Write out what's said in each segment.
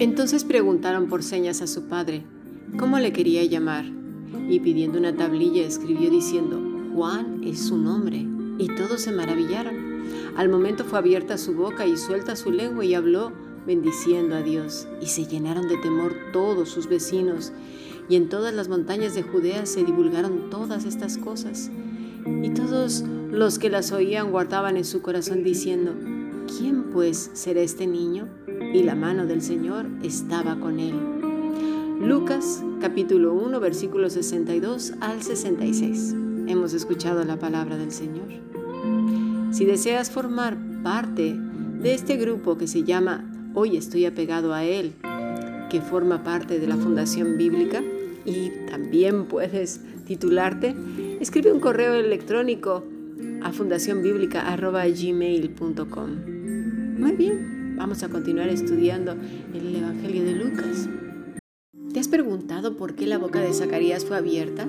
Entonces preguntaron por señas a su padre cómo le quería llamar, y pidiendo una tablilla escribió diciendo, Juan es su nombre, y todos se maravillaron. Al momento fue abierta su boca y suelta su lengua y habló bendiciendo a Dios, y se llenaron de temor todos sus vecinos, y en todas las montañas de Judea se divulgaron todas estas cosas. Y todos los que las oían guardaban en su corazón diciendo, ¿quién pues será este niño? Y la mano del Señor estaba con él. Lucas capítulo 1 versículos 62 al 66. Hemos escuchado la palabra del Señor. Si deseas formar parte de este grupo que se llama Hoy estoy apegado a Él, que forma parte de la Fundación Bíblica, y también puedes titularte, escribe un correo electrónico a fundacionbiblica.gmail.com. Muy bien, vamos a continuar estudiando el Evangelio de Lucas. ¿Te has preguntado por qué la boca de Zacarías fue abierta?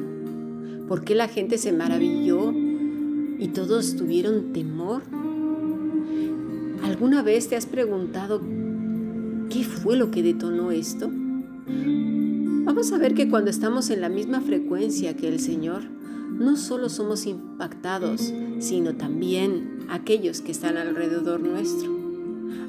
¿Por qué la gente se maravilló y todos tuvieron temor? ¿Alguna vez te has preguntado qué fue lo que detonó esto? Vamos a ver que cuando estamos en la misma frecuencia que el Señor, no solo somos impactados, sino también aquellos que están alrededor nuestro.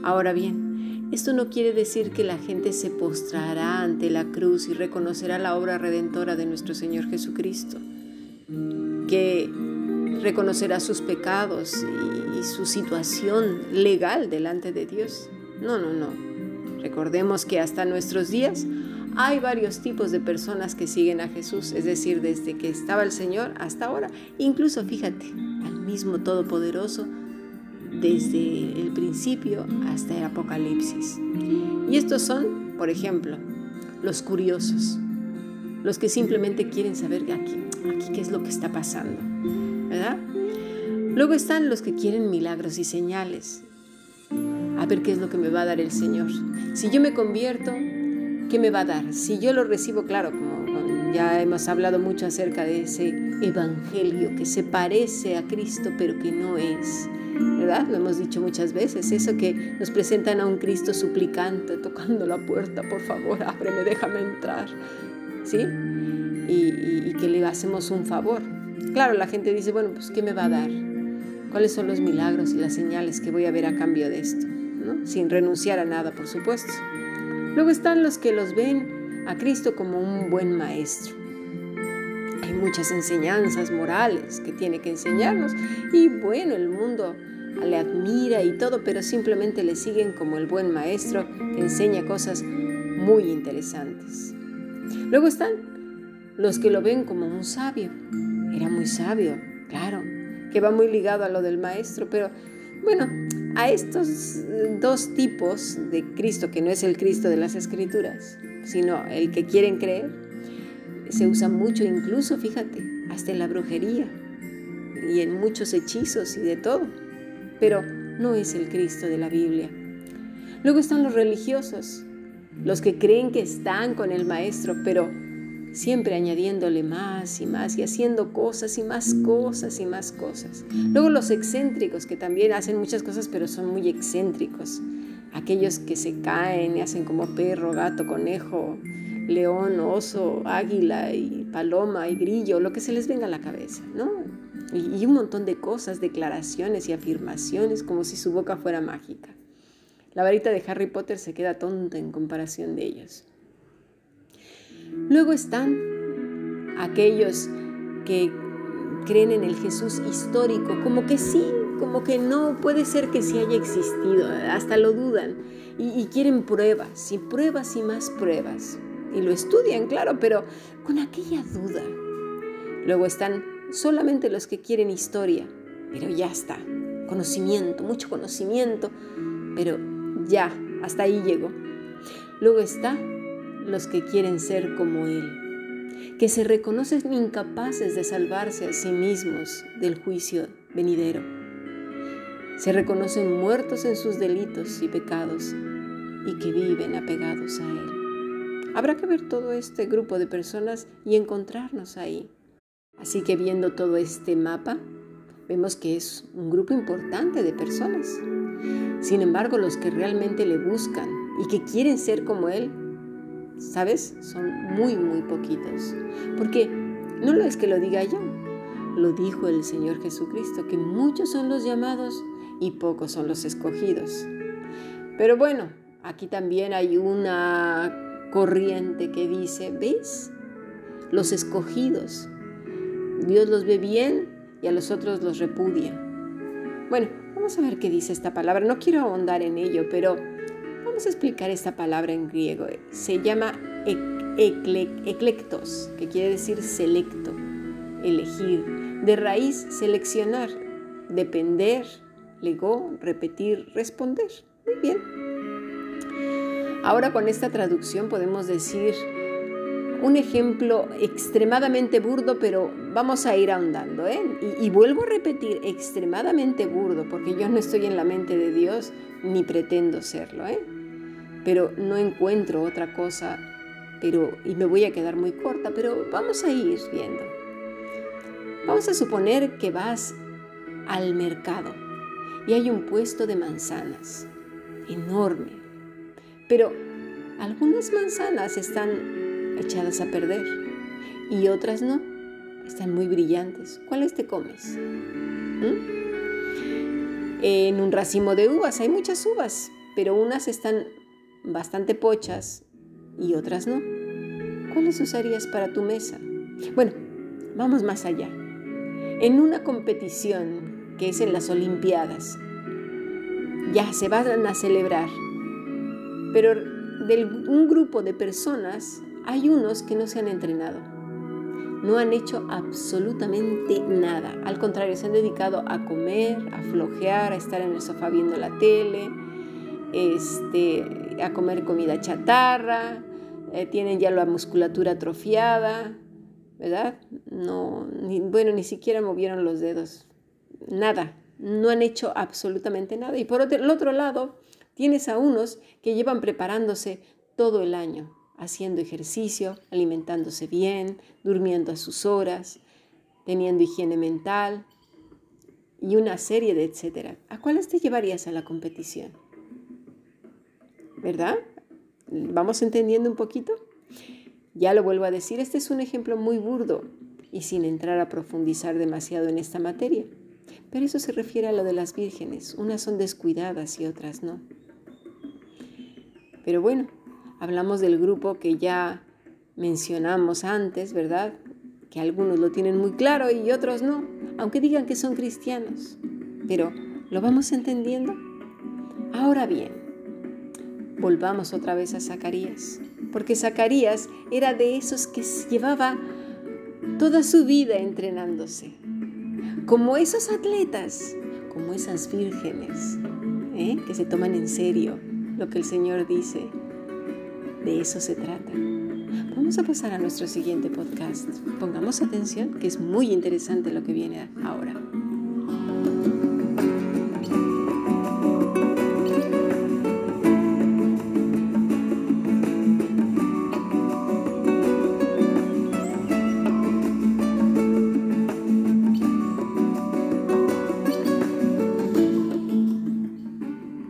Ahora bien, esto no quiere decir que la gente se postrará ante la cruz y reconocerá la obra redentora de nuestro Señor Jesucristo, que reconocerá sus pecados y, su situación legal delante de Dios. No, no, no. Recordemos que hasta nuestros días hay varios tipos de personas que siguen a Jesús, es decir, desde que estaba el Señor hasta ahora. Incluso, fíjate, al mismo Todopoderoso, desde el principio hasta el Apocalipsis. Y estos son, por ejemplo, los curiosos, los que simplemente quieren saber aquí, aquí qué es lo que está pasando, ¿verdad? Luego están los que quieren milagros y señales. A ver qué es lo que me va a dar el Señor. Si yo me convierto, ¿qué me va a dar? Si yo lo recibo, claro, como ya hemos hablado mucho acerca de ese evangelio que se parece a Cristo, pero que no es. ¿Verdad? Lo hemos dicho muchas veces, eso que nos presentan a un Cristo suplicante, tocando la puerta, por favor, ábreme, déjame entrar. ¿Sí? Y, y que le hacemos un favor. Claro, la gente dice, bueno, pues ¿qué me va a dar? ¿Cuáles son los milagros y las señales que voy a ver a cambio de esto? ¿no? Sin renunciar a nada, por supuesto. Luego están los que los ven a Cristo como un buen maestro. Hay muchas enseñanzas morales que tiene que enseñarnos y bueno, el mundo le admira y todo, pero simplemente le siguen como el buen maestro que enseña cosas muy interesantes. Luego están los que lo ven como un sabio. Era muy sabio, claro, que va muy ligado a lo del maestro, pero bueno, a estos dos tipos de Cristo, que no es el Cristo de las Escrituras, sino el que quieren creer, se usa mucho incluso, fíjate, hasta en la brujería y en muchos hechizos y de todo, pero no es el Cristo de la Biblia. Luego están los religiosos, los que creen que están con el Maestro, pero siempre añadiéndole más y más y haciendo cosas y más cosas y más cosas. Luego los excéntricos, que también hacen muchas cosas, pero son muy excéntricos. Aquellos que se caen y hacen como perro, gato, conejo, león, oso, águila y paloma y grillo, lo que se les venga a la cabeza, ¿no? Y, un montón de cosas, declaraciones y afirmaciones como si su boca fuera mágica. La varita de Harry Potter se queda tonta en comparación de ellos. Luego están aquellos que creen en el Jesús histórico, como que sí, como que no, puede ser que sí haya existido, hasta lo dudan y, quieren pruebas y pruebas y más pruebas. Y lo estudian, claro, pero con aquella duda. Luego están solamente los que quieren historia, pero ya está, conocimiento, mucho conocimiento, pero ya, hasta ahí llegó. Luego está los que quieren ser como Él, que se reconocen incapaces de salvarse a sí mismos del juicio venidero. Se reconocen muertos en sus delitos y pecados y que viven apegados a Él. Habrá que ver todo este grupo de personas y encontrarnos ahí. Así que viendo todo este mapa, vemos que es un grupo importante de personas. Sin embargo, los que realmente le buscan y que quieren ser como Él, ¿sabes? Son muy, muy poquitos. Porque no lo es que lo diga yo, lo dijo el Señor Jesucristo, que muchos son los llamados y pocos son los escogidos. Pero bueno, aquí también hay una corriente que dice, ¿ves? Los escogidos. Dios los ve bien y a los otros los repudia. Bueno, vamos a ver qué dice esta palabra. No quiero ahondar en ello, pero vamos a explicar esta palabra en griego. Se llama eclectos, que quiere decir selecto, elegir. De raíz, seleccionar, depender, legó, repetir, responder. Muy bien. Ahora con esta traducción podemos decir un ejemplo extremadamente burdo, pero vamos a ir ahondando. ¿eh? Y, vuelvo a repetir, extremadamente burdo, porque yo no estoy en la mente de Dios ni pretendo serlo. ¿eh? Pero no encuentro otra cosa, pero, y me voy a quedar muy corta, pero vamos a ir viendo. Vamos a suponer que vas al mercado y hay un puesto de manzanas enorme, pero algunas manzanas están echadas a perder y otras no, están muy brillantes. ¿Cuáles te comes? ¿Mm? En un racimo de uvas hay muchas uvas, pero unas están bastante pochas y otras no. ¿Cuáles usarías para tu mesa? Bueno, vamos más allá. En una competición que es en las Olimpiadas. Ya se van a celebrar. Pero de un grupo de personas hay unos que no se han entrenado. No han hecho absolutamente nada. Al contrario, se han dedicado a comer, a flojear, a estar en el sofá viendo la tele, este, a comer comida chatarra, eh, tienen ya la musculatura atrofiada, ¿verdad? No, bueno, ni siquiera movieron los dedos nada, no han hecho absolutamente nada. Y por el otro lado, tienes a unos que llevan preparándose todo el año, haciendo ejercicio, alimentándose bien, durmiendo a sus horas, teniendo higiene mental y una serie de etcétera. ¿A cuáles te llevarías a la competición? ¿Verdad? ¿Vamos entendiendo un poquito? Ya lo vuelvo a decir, este es un ejemplo muy burdo y sin entrar a profundizar demasiado en esta materia. Pero eso se refiere a lo de las vírgenes. Unas son descuidadas y otras no. Pero bueno, hablamos del grupo que ya mencionamos antes, ¿verdad? Que algunos lo tienen muy claro y otros no, aunque digan que son cristianos. Pero, ¿lo vamos entendiendo? Ahora bien, volvamos otra vez a Zacarías, porque Zacarías era de esos que llevaba toda su vida entrenándose como esos atletas, como esas vírgenes, ¿eh? que se toman en serio lo que el Señor dice. De eso se trata. Vamos a pasar a nuestro siguiente podcast. Pongamos atención, que es muy interesante lo que viene ahora.